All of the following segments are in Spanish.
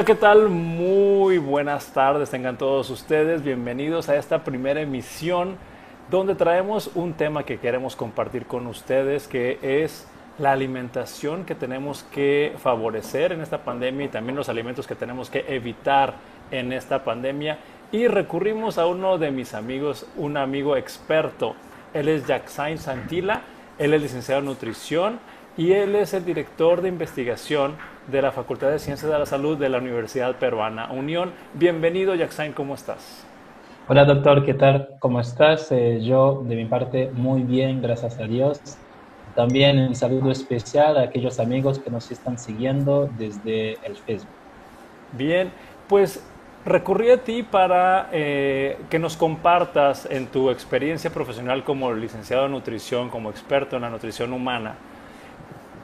Hola, ¿qué tal? Muy buenas tardes, tengan todos ustedes bienvenidos a esta primera emisión donde traemos un tema que queremos compartir con ustedes que es la alimentación que tenemos que favorecer en esta pandemia y también los alimentos que tenemos que evitar en esta pandemia. Y recurrimos a uno de mis amigos, un amigo experto. Él es Jacksain Santila, él es licenciado en nutrición y él es el director de investigación de la Facultad de Ciencias de la Salud de la Universidad Peruana Unión. Bienvenido, Jacksain, ¿cómo estás? Hola, doctor, ¿qué tal? ¿Cómo estás? Eh, yo, de mi parte, muy bien, gracias a Dios. También un saludo especial a aquellos amigos que nos están siguiendo desde el Facebook. Bien, pues recurrí a ti para eh, que nos compartas en tu experiencia profesional como licenciado en nutrición, como experto en la nutrición humana,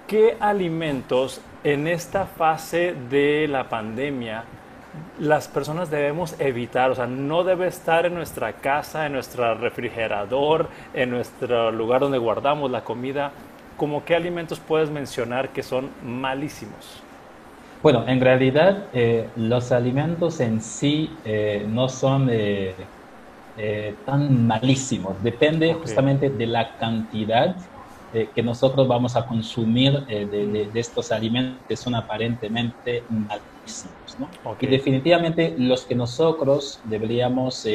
qué alimentos en esta fase de la pandemia las personas debemos evitar, o sea, no debe estar en nuestra casa, en nuestro refrigerador, en nuestro lugar donde guardamos la comida. ¿Cómo qué alimentos puedes mencionar que son malísimos? Bueno, en realidad eh, los alimentos en sí eh, no son eh, tan malísimos, depende justamente de la cantidad que nosotros vamos a consumir de, estos alimentos que son aparentemente malísimos. ¿no? Y definitivamente los que nosotros deberíamos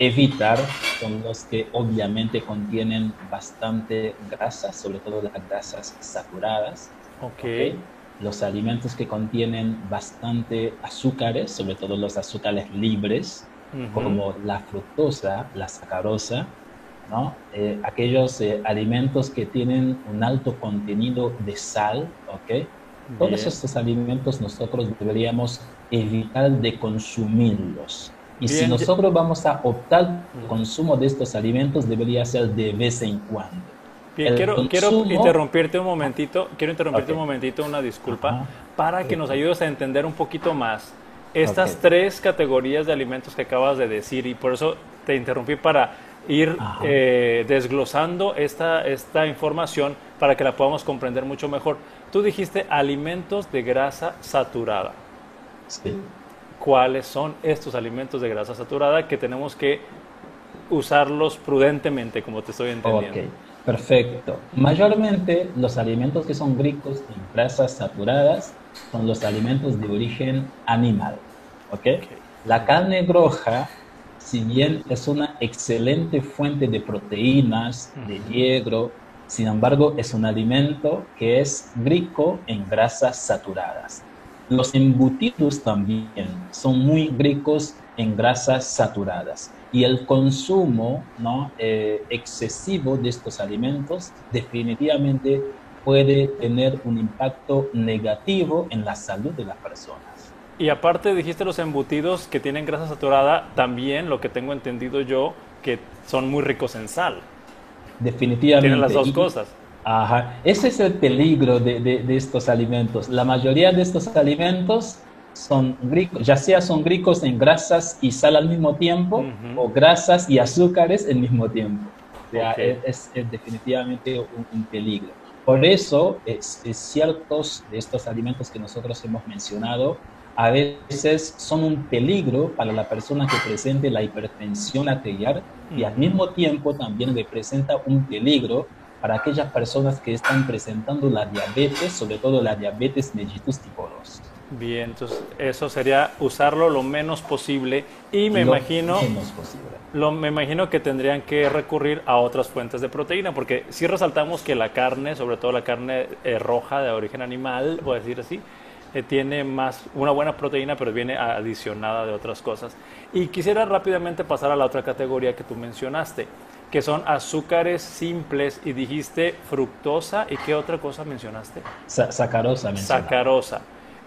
evitar son los que obviamente contienen bastante grasa, sobre todo las grasas saturadas. Okay. Los alimentos que contienen bastante azúcares, sobre todo los azúcares libres, como la fructosa, la sacarosa, ¿no? Eh, aquellos eh, alimentos que tienen un alto contenido de sal, ¿ok? Todos estos alimentos nosotros deberíamos evitar de consumirlos. Y si nosotros vamos a optar por el consumo de estos alimentos, debería ser de vez en cuando. Bien, quiero, quiero interrumpirte un momentito, quiero interrumpirte un momentito, una disculpa, para que nos ayudes a entender un poquito más estas tres categorías de alimentos que acabas de decir y por eso te interrumpí para ir eh, desglosando esta, esta información para que la podamos comprender mucho mejor. Tú dijiste alimentos de grasa saturada. Sí cuáles son estos alimentos de grasa saturada que tenemos que usarlos prudentemente, como te estoy entendiendo. Ok, perfecto. Mayormente los alimentos que son ricos en grasas saturadas son los alimentos de origen animal. ¿ok? La carne roja, si bien es una excelente fuente de proteínas, de hierro, sin embargo es un alimento que es rico en grasas saturadas. Los embutidos también son muy ricos en grasas saturadas y el consumo ¿no? Eh, excesivo de estos alimentos definitivamente puede tener un impacto negativo en la salud de las personas. Y aparte dijiste los embutidos que tienen grasa saturada, también lo que tengo entendido yo, que son muy ricos en sal. Definitivamente. Tienen las dos cosas. Ajá. Ese es el peligro de, de, estos alimentos. La mayoría de estos alimentos son ricos, ya sea son ricos en grasas y sal al mismo tiempo o grasas y azúcares al mismo tiempo. O sea, es, definitivamente un, peligro. Por eso, es, ciertos de estos alimentos que nosotros hemos mencionado a veces son un peligro para la persona que presente la hipertensión arterial y al mismo tiempo también representa un peligro para aquellas personas que están presentando la diabetes, sobre todo la diabetes mellitus tipo 2. Bien, entonces eso sería usarlo lo menos posible y me imagino Lo, me imagino que tendrían que recurrir a otras fuentes de proteína porque si resaltamos que la carne, sobre todo la carne eh, roja de origen animal, voy a decir así, eh, tiene más una buena proteína, pero viene adicionada de otras cosas. Y quisiera rápidamente pasar a la otra categoría que tú mencionaste que son azúcares simples y dijiste fructosa y qué otra cosa mencionaste? sacarosa. Sacarosa.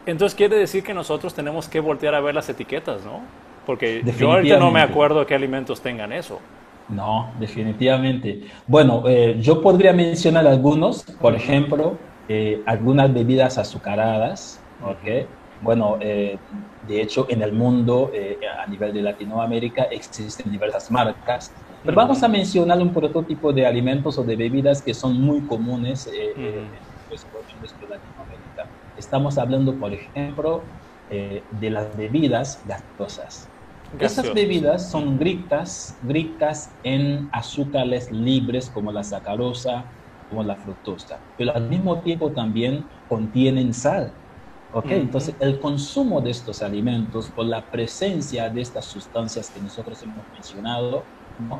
Entonces quiere decir que nosotros tenemos que voltear a ver las etiquetas, ¿no? Porque yo ahorita no me acuerdo qué alimentos tengan eso. No, definitivamente. Bueno, eh, yo podría mencionar algunos, por ejemplo, eh, algunas bebidas azucaradas, ¿ok? Bueno, eh, de hecho, en el mundo, a nivel de Latinoamérica, existen diversas marcas pero vamos a mencionar un prototipo de alimentos o de bebidas que son muy comunes eh, en nuestro Latinoamérica. Estamos hablando, por ejemplo, eh, de las bebidas gaseosas. Esas bebidas son ricas, ricas en azúcares libres como la sacarosa, como la fructosa, pero al mismo tiempo también contienen sal. ¿Ok? Entonces, el consumo de estos alimentos por la presencia de estas sustancias que nosotros hemos mencionado,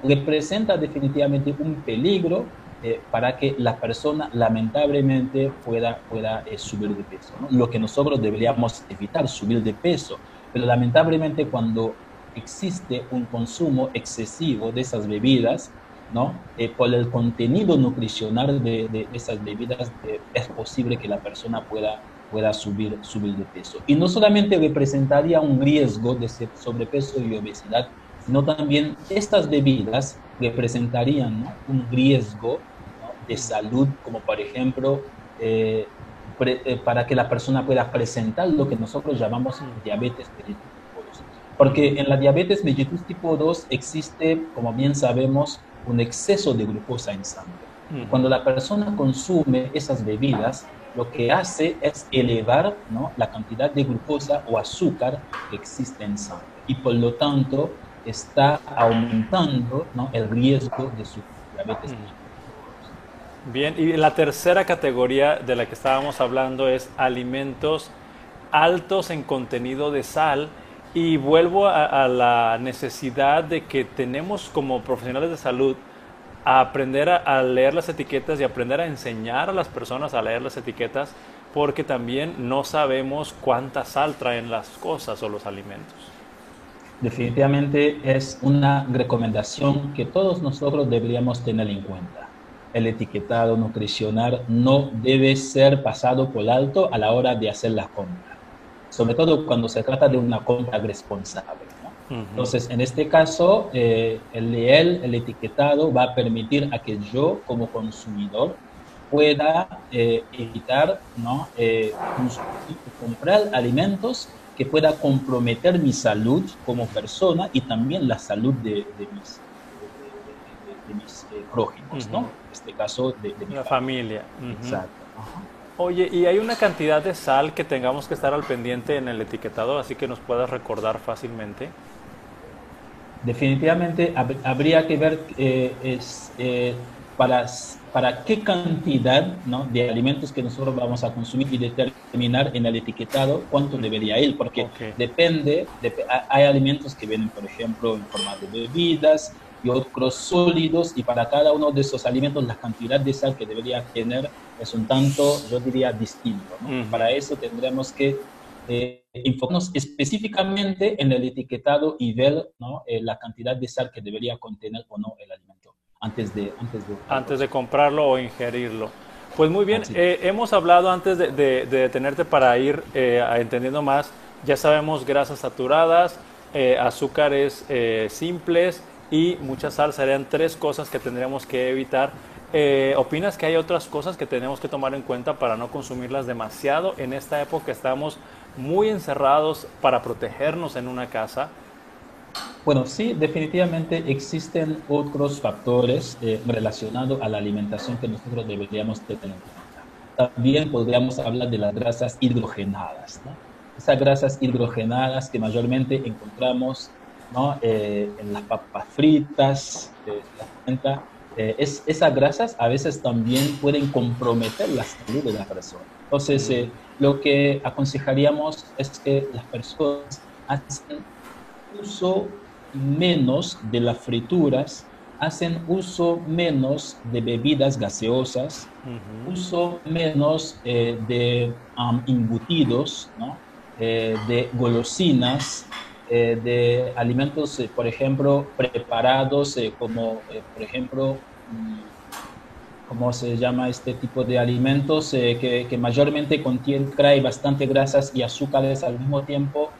representa definitivamente un peligro eh, para que la persona lamentablemente pueda, pueda eh, subir de peso. Lo que nosotros deberíamos evitar, subir de peso. Pero lamentablemente cuando existe un consumo excesivo de esas bebidas, ¿no? Eh, por el contenido nutricional de, de esas bebidas es posible que la persona pueda, pueda subir, subir de peso. Y no solamente representaría un riesgo de sobrepeso y obesidad, sino también estas bebidas representarían un riesgo de salud, como por ejemplo, eh, eh, para que la persona pueda presentar lo que nosotros llamamos diabetes mellitus tipo 2. Porque en la diabetes mellitus tipo 2 existe, como bien sabemos, un exceso de glucosa en sangre. Cuando la persona consume esas bebidas, lo que hace es elevar ¿no? la cantidad de glucosa o azúcar que existe en sangre. Y por lo tanto, está aumentando ¿no? el riesgo de su diabetes. Bien, y la tercera categoría de la que estábamos hablando es alimentos altos en contenido de sal. Y vuelvo a, la necesidad de que tenemos como profesionales de salud a aprender a, leer las etiquetas y aprender a enseñar a las personas a leer las etiquetas porque también no sabemos cuánta sal traen las cosas o los alimentos definitivamente es una recomendación que todos nosotros deberíamos tener en cuenta. El etiquetado nutricional no debe ser pasado por alto a la hora de hacer la compra, sobre todo cuando se trata de una compra responsable. Entonces, en este caso, eh, el leer el etiquetado va a permitir a que yo como consumidor pueda eh, evitar ¿no? Eh, comprar alimentos que pueda comprometer mi salud como persona y también la salud de, mis, de, mis eh, prójimos, ¿no? En este caso, de, mi la familia. Exacto. Oye, ¿y hay una cantidad de sal que tengamos que estar al pendiente en el etiquetado, así que nos puedas recordar fácilmente? Definitivamente habría que ver eh, es, eh, para para qué cantidad ¿no? de alimentos que nosotros vamos a consumir y determinar en el etiquetado cuánto debería ir, porque depende, hay alimentos que vienen, por ejemplo, en forma de bebidas y otros sólidos, y para cada uno de esos alimentos la cantidad de sal que debería tener es un tanto, yo diría, distinto. Para eso tendremos que eh, enfocarnos específicamente en el etiquetado y ver ¿no? eh, la cantidad de sal que debería contener o no el alimento antes de, antes de, antes de comprarlo o ingerirlo. Pues muy bien, eh, hemos hablado antes de, de, detenerte para ir eh, entendiendo más, ya sabemos grasas saturadas, azúcares simples y mucha sal serían tres cosas que tendríamos que evitar. ¿Opinas que hay otras cosas que tenemos que tomar en cuenta para no consumirlas demasiado? En esta época estamos muy encerrados para protegernos en una casa. Bueno, sí, definitivamente existen otros factores eh, relacionados a la alimentación que nosotros deberíamos tener en cuenta. También podríamos hablar de las grasas hidrogenadas. ¿no? Esas grasas hidrogenadas que mayormente encontramos ¿no? Eh, en las papas fritas, eh, es, esas grasas a veces también pueden comprometer la salud de la persona. Entonces, mm. lo que aconsejaríamos es que las personas hacen uso menos de las frituras, hacen uso menos de bebidas gaseosas, uso menos eh, de um, embutidos, eh, de golosinas, eh, de alimentos, por ejemplo, preparados como, por ejemplo, mm, ¿cómo se llama este tipo de alimentos? que, que, mayormente contiene, trae bastante grasas y azúcares al mismo tiempo.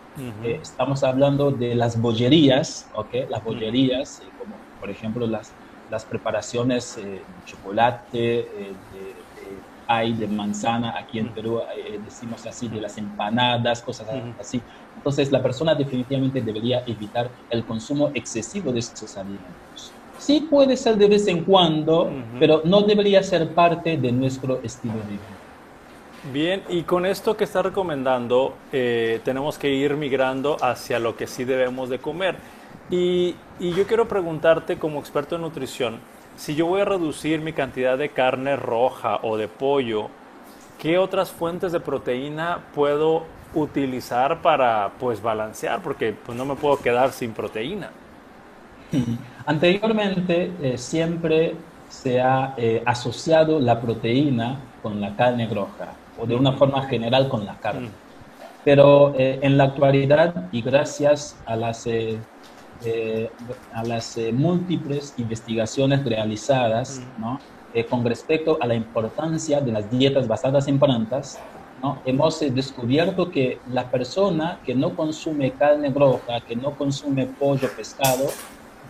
Eh, estamos hablando de las bollerías, ¿ok? Las bollerías, eh, como por ejemplo las, las preparaciones eh, de chocolate, de, de, de manzana, aquí en Perú decimos así, de las empanadas, cosas así. Entonces la persona definitivamente debería evitar el consumo excesivo de estos alimentos. Sí puede ser de vez en cuando, pero no debería ser parte de nuestro estilo de vida. Bien, y con esto que está recomendando, eh, tenemos que ir migrando hacia lo que sí debemos de comer. Y, y, yo quiero preguntarte como experto en nutrición, si yo voy a reducir mi cantidad de carne roja o de pollo, ¿qué otras fuentes de proteína puedo utilizar para pues balancear? Porque pues no me puedo quedar sin proteína. Anteriormente eh, siempre se ha eh, asociado la proteína con la carne roja o de una forma general con la carne. Pero eh, en la actualidad y gracias a las, a las múltiples investigaciones realizadas ¿no? con respecto a la importancia de las dietas basadas en plantas, ¿no? hemos descubierto que la persona que no consume carne roja, que no consume pollo, pescado,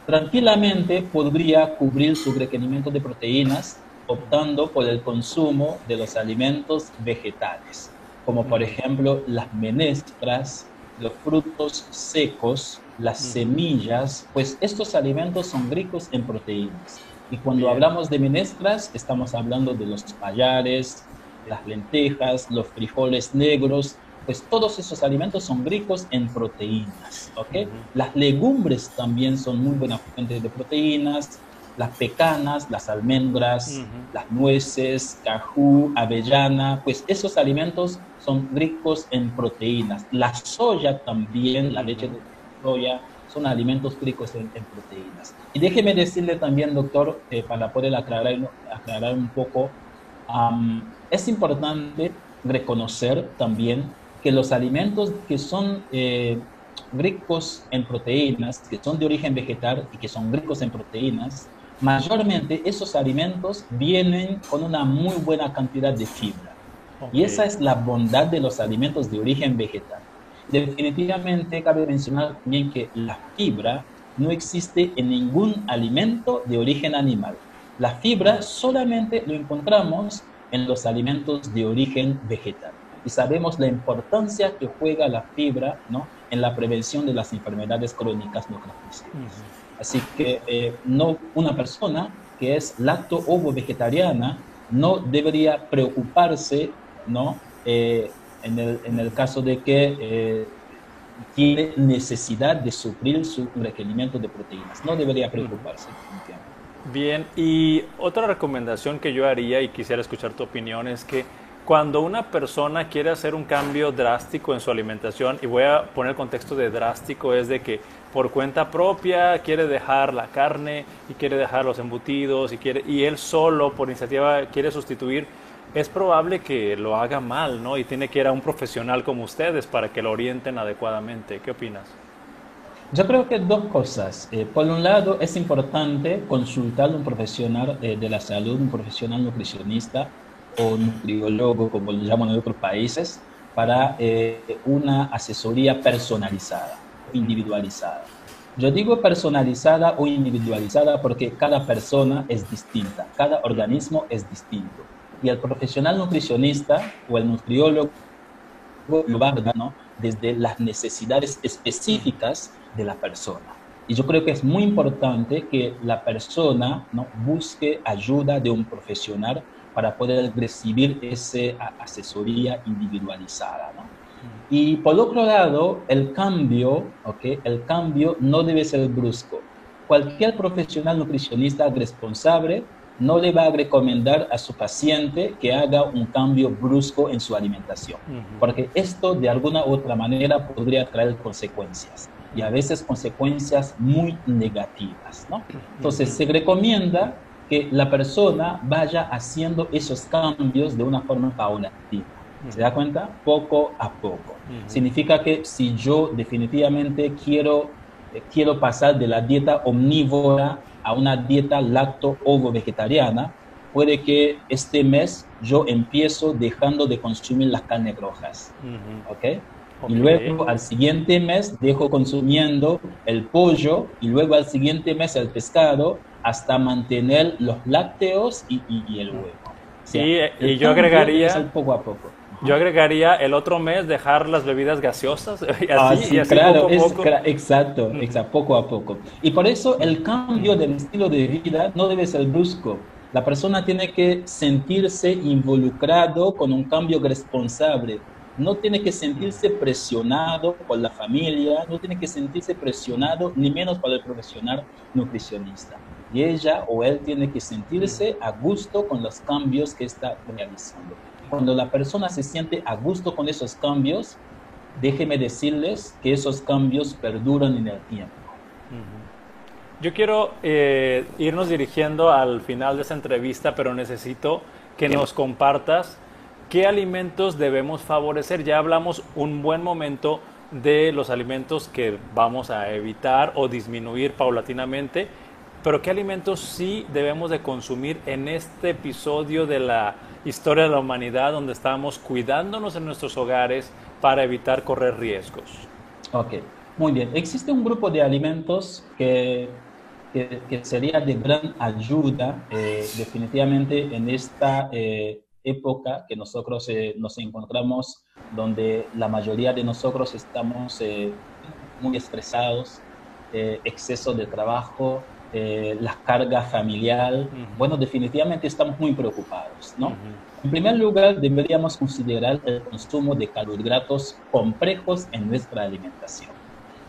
tranquilamente podría cubrir su requerimiento de proteínas optando por el consumo de los alimentos vegetales, como por ejemplo las menestras, los frutos secos, las semillas, pues estos alimentos son ricos en proteínas. Y cuando hablamos de menestras, estamos hablando de los payares, las lentejas, los frijoles negros, pues todos esos alimentos son ricos en proteínas, ¿ok? Las legumbres también son muy buenas fuentes de proteínas, las pecanas, las almendras, las nueces, cajú, avellana, pues esos alimentos son ricos en proteínas. La soya también, la leche de soya, son alimentos ricos en, proteínas. Y déjeme decirle también, doctor, eh, para poder aclarar, aclarar un poco, es importante reconocer también que los alimentos que son eh, ricos en proteínas, que son de origen vegetal y que son ricos en proteínas, mayormente esos alimentos vienen con una muy buena cantidad de fibra. Y esa es la bondad de los alimentos de origen vegetal. Definitivamente cabe mencionar también que la fibra no existe en ningún alimento de origen animal. La fibra solamente lo encontramos en los alimentos de origen vegetal y sabemos la importancia que juega la fibra ¿no? en la prevención de las enfermedades crónicas no transmisibles. Así que eh, no, una persona que es lacto-ovo vegetariana no debería preocuparse ¿no? Eh, en, el, en, el, caso de que eh, tiene necesidad de suplir su requerimiento de proteínas. No debería preocuparse. Bien, y otra recomendación que yo haría y quisiera escuchar tu opinión es que cuando una persona quiere hacer un cambio drástico en su alimentación, y voy a poner el contexto de drástico, es de que por cuenta propia quiere dejar la carne y quiere dejar los embutidos y, quiere, y él solo por iniciativa quiere sustituir, es probable que lo haga mal, ¿no? Y tiene que ir a un profesional como ustedes para que lo orienten adecuadamente. ¿Qué opinas? Yo creo que dos cosas. Eh, por un lado, es importante consultar a un profesional eh, de la salud, un profesional nutricionista, o nutriólogo, como lo llaman en otros países, para eh, una asesoría personalizada, individualizada. Yo digo personalizada o individualizada porque cada persona es distinta, cada organismo es distinto. Y el profesional nutricionista o el nutriólogo lo va ¿no? desde las necesidades específicas de la persona. Y yo creo que es muy importante que la persona ¿no? busque ayuda de un profesional para poder recibir esa asesoría individualizada. ¿no? Y por otro lado, el cambio, ¿okay? el cambio no debe ser brusco. Cualquier profesional nutricionista responsable no le va a recomendar a su paciente que haga un cambio brusco en su alimentación, porque esto de alguna u otra manera podría traer consecuencias y a veces consecuencias muy negativas. ¿no? Entonces se recomienda que la persona vaya haciendo esos cambios de una forma paulatina. ¿Se da cuenta? Poco a poco. Significa que si yo definitivamente quiero, eh, quiero pasar de la dieta omnívora a una dieta lacto-ovo vegetariana, puede que este mes yo empiezo dejando de consumir las carnes rojas. ¿Ok? Y luego al siguiente mes dejo consumiendo el pollo y luego al siguiente mes el pescado hasta mantener los lácteos y, el huevo. sí, y yo agregaría... Poco a poco. Yo agregaría el otro mes dejar las bebidas gaseosas y así, ah, claro, poco a poco. exacto, exacto, poco a poco. Y por eso el cambio del estilo de vida no debe ser brusco. La persona tiene que sentirse involucrado con un cambio responsable. No tiene que sentirse presionado por la familia, no tiene que sentirse presionado ni menos por el profesional nutricionista. Y ella o él tiene que sentirse a gusto con los cambios que está realizando. Cuando la persona se siente a gusto con esos cambios, déjeme decirles que esos cambios perduran en el tiempo. Yo quiero eh, irnos dirigiendo al final de esta entrevista, pero necesito que nos compartas qué alimentos debemos favorecer. Ya hablamos un buen momento de los alimentos que vamos a evitar o disminuir paulatinamente, pero qué alimentos sí debemos de consumir en este episodio de la historia de la humanidad donde estamos cuidándonos en nuestros hogares para evitar correr riesgos. Ok, muy bien. Existe un grupo de alimentos que que, sería de gran ayuda eh, definitivamente en esta eh, época que nosotros eh, nos encontramos, donde la mayoría de nosotros estamos muy estresados, exceso de trabajo, la carga familiar. Bueno, definitivamente estamos muy preocupados, ¿no? En primer lugar, deberíamos considerar el consumo de carbohidratos complejos en nuestra alimentación.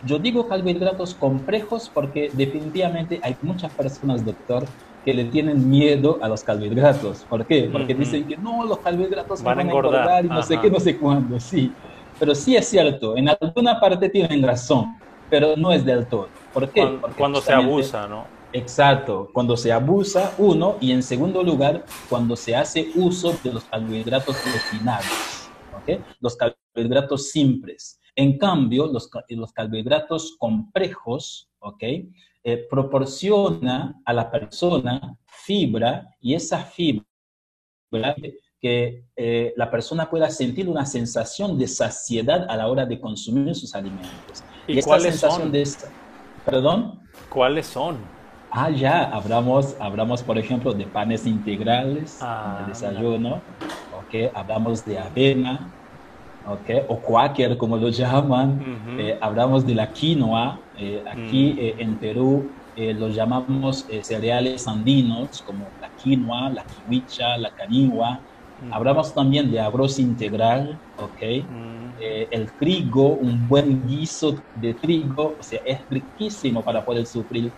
Yo digo carbohidratos complejos porque definitivamente hay muchas personas, doctor, que le tienen miedo a los carbohidratos. ¿Por qué? Porque dicen que no, los carbohidratos van, a engordar, y no sé qué, no sé cuándo, sí. Pero sí es cierto, en alguna parte tienen razón, pero no es del todo. ¿Por qué? Cuando, cuando se abusa, ¿no? Exacto, cuando se abusa, uno, y en segundo lugar, cuando se hace uso de los carbohidratos refinados, ¿ok? Los carbohidratos simples. En cambio, los, los carbohidratos complejos, ¿ok? Eh, proporciona a la persona fibra y esa fibra que eh, la persona pueda sentir una sensación de saciedad a la hora de consumir sus alimentos. ¿Y, cuáles son? De ¿Perdón? ¿Cuáles son? Ah, ya, hablamos, hablamos por ejemplo, de panes integrales ah, en el desayuno, ¿ok? Hablamos de avena, okay, o quaker como lo llaman. Eh, hablamos de la quinoa. Eh, aquí mm. eh, en Perú lo llamamos cereales andinos como la quinoa, la kiwicha, la canigua. Mm. Hablamos también de arroz integral, ¿ok? Mm. el trigo, un buen guiso de trigo, o sea, es riquísimo para poder sufrir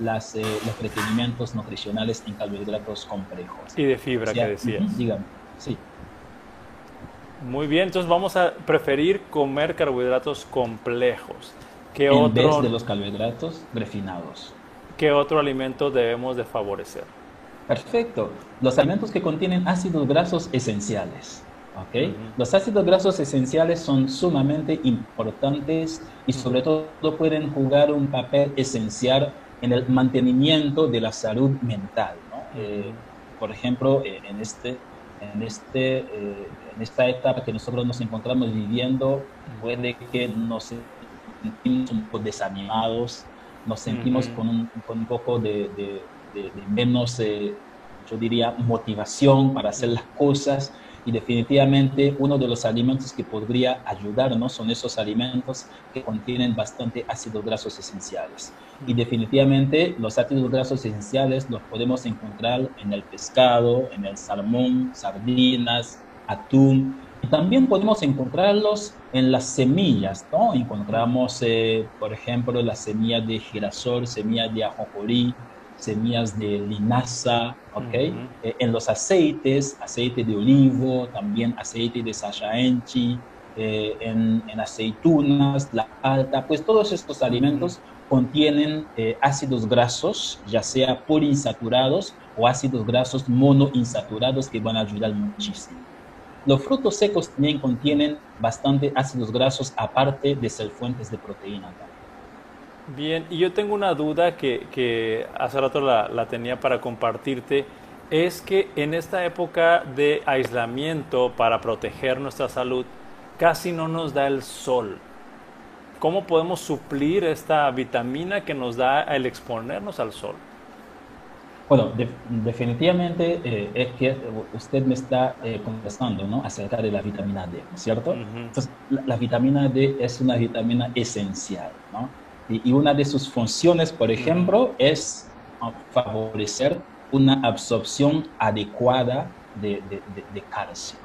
las, los requerimientos nutricionales en carbohidratos complejos. Y de fibra, que decías. dígame, sí. Muy bien, entonces vamos a preferir comer carbohidratos complejos. ¿Qué en otro, vez de los carbohidratos refinados. ¿Qué otro alimento debemos de favorecer? Perfecto. Los alimentos que contienen ácidos grasos esenciales. ¿okay? Los ácidos grasos esenciales son sumamente importantes y sobre todo pueden jugar un papel esencial en el mantenimiento de la salud mental. ¿no? Eh, por ejemplo, eh, en este en, este, eh, en esta etapa que nosotros nos encontramos viviendo, puede que nos sentimos un poco desanimados, nos sentimos con, un, con, un, poco de, de, menos, eh, yo diría, motivación para hacer las cosas y definitivamente uno de los alimentos que podría ayudarnos son esos alimentos que contienen bastante ácidos grasos esenciales. Y definitivamente los ácidos grasos esenciales los podemos encontrar en el pescado, en el salmón, sardinas, atún. Y también podemos encontrarlos en las semillas, ¿no? Encontramos, eh, por ejemplo, las semillas de girasol, semillas de ajonjolí, semillas de linaza, ¿ok? Eh, en los aceites, aceite de olivo, también aceite de sachaenchi, eh, en, en, aceitunas, la alta, pues todos estos alimentos contienen eh, ácidos grasos, ya sea poliinsaturados o ácidos grasos monoinsaturados que van a ayudar muchísimo. Los frutos secos también contienen bastante ácidos grasos aparte de ser fuentes de proteína. Bien, y yo tengo una duda que, que hace rato la, la, tenía para compartirte, es que en esta época de aislamiento para proteger nuestra salud, casi no nos da el sol. ¿Cómo podemos suplir esta vitamina que nos da el exponernos al sol? Bueno, definitivamente eh, es que usted me está eh, contestando ¿no? acerca de la vitamina D, ¿cierto? Entonces, la, la, vitamina D es una vitamina esencial, ¿no? Y, una de sus funciones, por ejemplo, es favorecer una absorción adecuada de, calcio.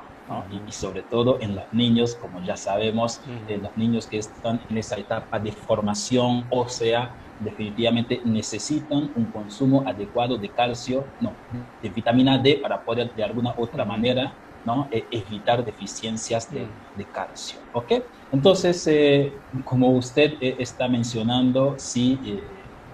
Y, sobre todo en los niños, como ya sabemos, en los niños que están en esa etapa de formación ósea, definitivamente necesitan un consumo adecuado de calcio, no, de vitamina D para poder de alguna otra manera ¿no? E, evitar deficiencias de, de, calcio. ¿ok? Entonces, eh, como usted eh, está mencionando, sí, eh,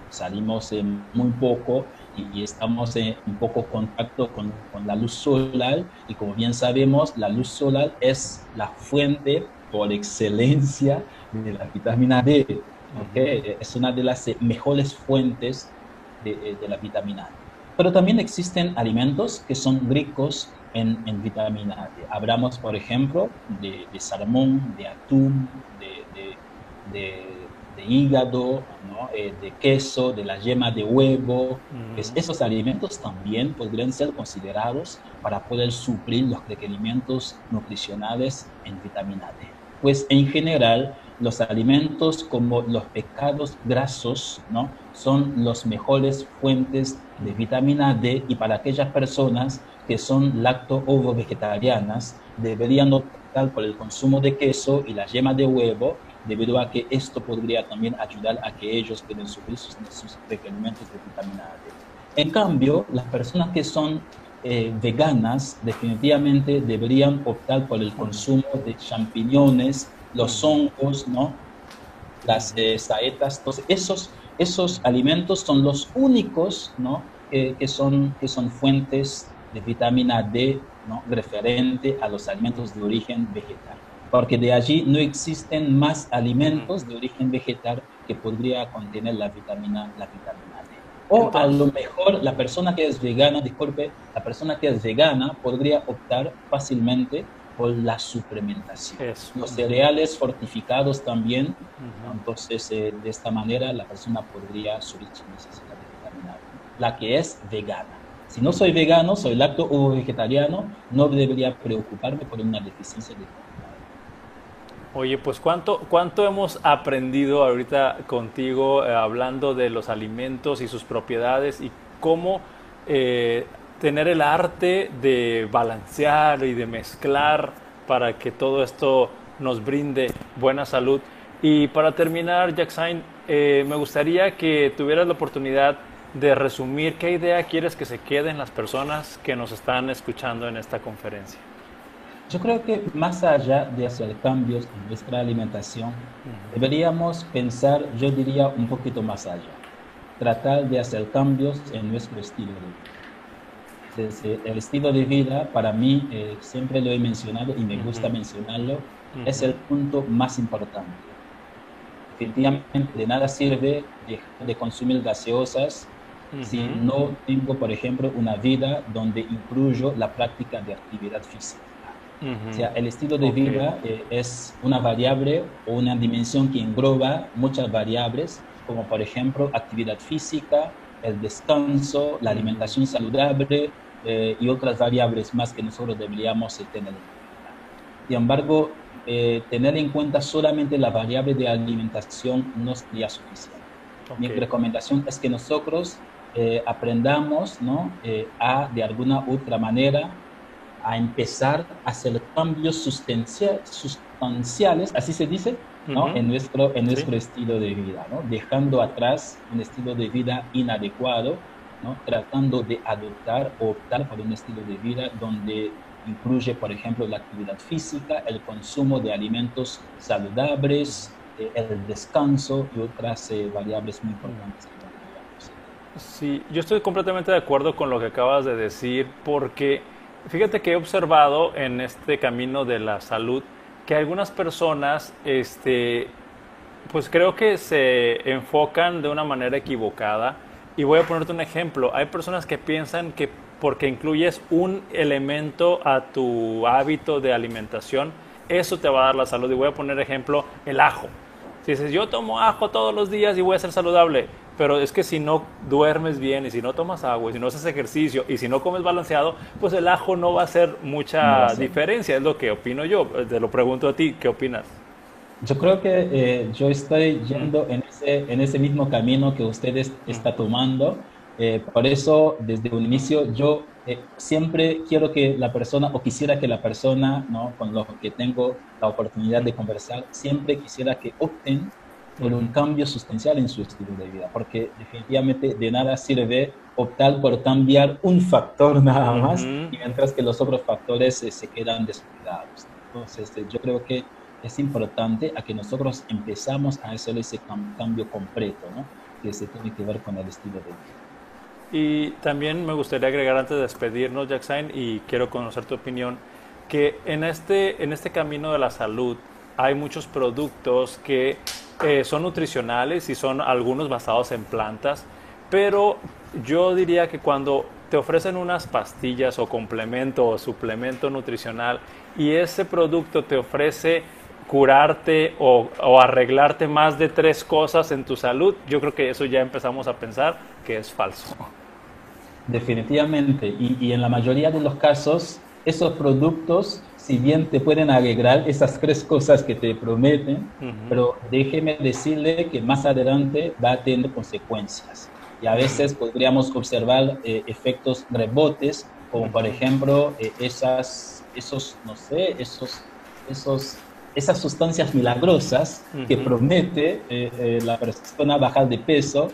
salimos muy poco y, estamos en un poco contacto con, con, la luz solar y como bien sabemos, la luz solar es la fuente por excelencia de la vitamina D. ¿okay? Es una de las mejores fuentes de, de la vitamina D. Pero también existen alimentos que son ricos en, en vitamina D. Hablamos, por ejemplo, de, de salmón, de atún, de, de hígado, ¿no? eh, de queso, de la yema de huevo. pues esos alimentos también podrían ser considerados para poder suplir los requerimientos nutricionales en vitamina D. Pues en general, los alimentos como los pecados grasos ¿no? son los mejores fuentes de vitamina D y para aquellas personas que son lacto-ovo vegetarianas deberían optar por el consumo de queso y la yema de huevo debido a que esto podría también ayudar a que ellos puedan subir sus, requerimientos de vitamina D. En cambio, las personas que son eh, veganas definitivamente deberían optar por el consumo de champiñones, los hongos, ¿no? las eh, saetas, entonces esos, esos alimentos son los únicos ¿no? que, son, que son fuentes de vitamina D ¿no? referente a los alimentos de origen vegetal porque de allí no existen más alimentos de origen vegetal que podría contener la vitamina, la vitamina D. O a lo mejor la persona que es vegana, disculpe, la persona que es vegana podría optar fácilmente la suplementación. Los cereales fortificados también, entonces eh, de esta manera la persona podría subir su necesidad de vitamina D, la que es vegana. Si no soy vegano, soy lacto o vegetariano, no debería preocuparme por una deficiencia de Oye, pues cuánto, cuánto hemos aprendido ahorita contigo eh, hablando de los alimentos y sus propiedades y cómo eh, tener el arte de balancear y de mezclar para que todo esto nos brinde buena salud. Y para terminar, Jackson, eh, me gustaría que tuvieras la oportunidad de resumir qué idea quieres que se queden las personas que nos están escuchando en esta conferencia. Yo creo que más allá de hacer cambios en nuestra alimentación, deberíamos pensar, yo diría, un poquito más allá. Tratar de hacer cambios en nuestro estilo de vida. El estilo de vida, para mí, eh, siempre lo he mencionado y me gusta mencionarlo, es el punto más importante. Definitivamente de nada sirve dejar de consumir gaseosas si no tengo, por ejemplo, una vida donde incluyo la práctica de actividad física. O sea, el estilo de vida eh, es una variable o una dimensión que engloba muchas variables, como por ejemplo actividad física, el descanso, la alimentación saludable eh, y otras variables más que nosotros deberíamos eh, tener. Sin embargo, tener en cuenta solamente la variable de alimentación no sería suficiente. Mi recomendación es que nosotros aprendamos ¿no? a, de alguna u otra manera, a empezar a hacer cambios sustanciales, así se dice, ¿no? en nuestro, en nuestro estilo de vida, ¿no? dejando atrás un estilo de vida inadecuado, tratando de adoptar o optar por un estilo de vida donde incluye, por ejemplo, la actividad física, el consumo de alimentos saludables, eh, el descanso y otras eh, variables muy importantes. Sí, yo estoy completamente de acuerdo con lo que acabas de decir porque Fíjate que he observado en este camino de la salud que algunas personas, este, pues creo que se enfocan de una manera equivocada. Y voy a ponerte un ejemplo. Hay personas que piensan que porque incluyes un elemento a tu hábito de alimentación, eso te va a dar la salud. Y voy a poner ejemplo el ajo. Si dices, yo tomo ajo todos los días y voy a ser saludable, pero es que si no duermes bien y si no tomas agua y si no haces ejercicio y si no comes balanceado, pues el ajo no va a hacer mucha diferencia, es lo que opino yo. Te lo pregunto a ti, ¿qué opinas? Yo creo que eh, yo estoy yendo en ese, en ese mismo camino que usted está tomando. Eh, por eso, desde un inicio, yo eh, siempre quiero que la persona, o quisiera que la persona ¿no? con los que tengo la oportunidad de conversar, siempre quisiera que opten por un cambio sustancial en su estilo de vida, porque definitivamente de nada sirve optar por cambiar un factor nada más, mientras que los otros factores eh, se quedan descuidados. Entonces, yo creo que es importante a que nosotros empezamos a hacer ese cambio completo, ¿no? que se tiene que ver con el estilo de vida. Y también me gustaría agregar antes de despedirnos, Jackson, y quiero conocer tu opinión, que en este, en este camino de la salud hay muchos productos que eh, son nutricionales y son algunos basados en plantas, pero yo diría que cuando te ofrecen unas pastillas o complemento o suplemento nutricional y ese producto te ofrece curarte o, o, arreglarte más de tres cosas en tu salud, yo creo que eso ya empezamos a pensar que es falso. Definitivamente, y, en la mayoría de los casos, esos productos, si bien te pueden alegrar esas tres cosas que te prometen, pero déjeme decirle que más adelante va a tener consecuencias. Y a veces podríamos observar eh, efectos rebotes, como por ejemplo eh, esas, esos, no sé, esos, esos esas sustancias milagrosas que promete eh, la persona bajar de peso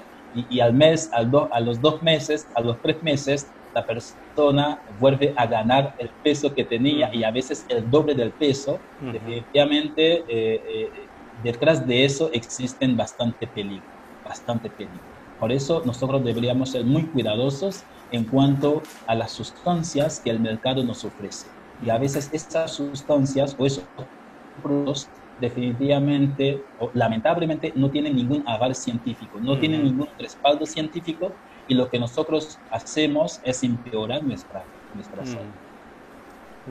y, al mes, al a los dos meses, a los tres meses, la persona vuelve a ganar el peso que tenía y a veces el doble del peso. Definitivamente, eh, eh, detrás de eso existen bastante peligro, bastante peligro. Por eso nosotros deberíamos ser muy cuidadosos en cuanto a las sustancias que el mercado nos ofrece. Y a veces estas sustancias o esos productos definitivamente o lamentablemente no tienen ningún aval científico, no tienen ningún respaldo científico y lo que nosotros hacemos es empeorar nuestra, nuestra salud.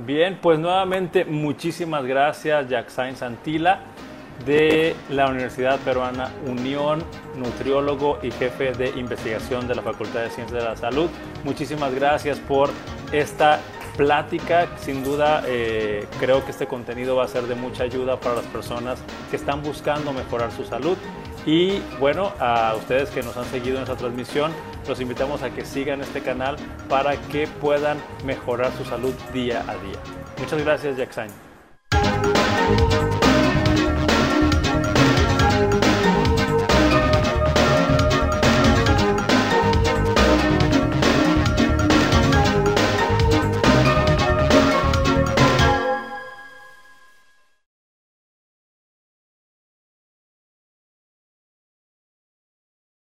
Bien, pues nuevamente muchísimas gracias Jackson Santila de la Universidad Peruana Unión, nutriólogo y jefe de investigación de la Facultad de Ciencias de la Salud. Muchísimas gracias por esta plática. Sin duda, eh, creo que este contenido va a ser de mucha ayuda para las personas que están buscando mejorar su salud. Y bueno, a ustedes que nos han seguido en esta transmisión, los invitamos a que sigan este canal para que puedan mejorar su salud día a día. Muchas gracias, Jackson.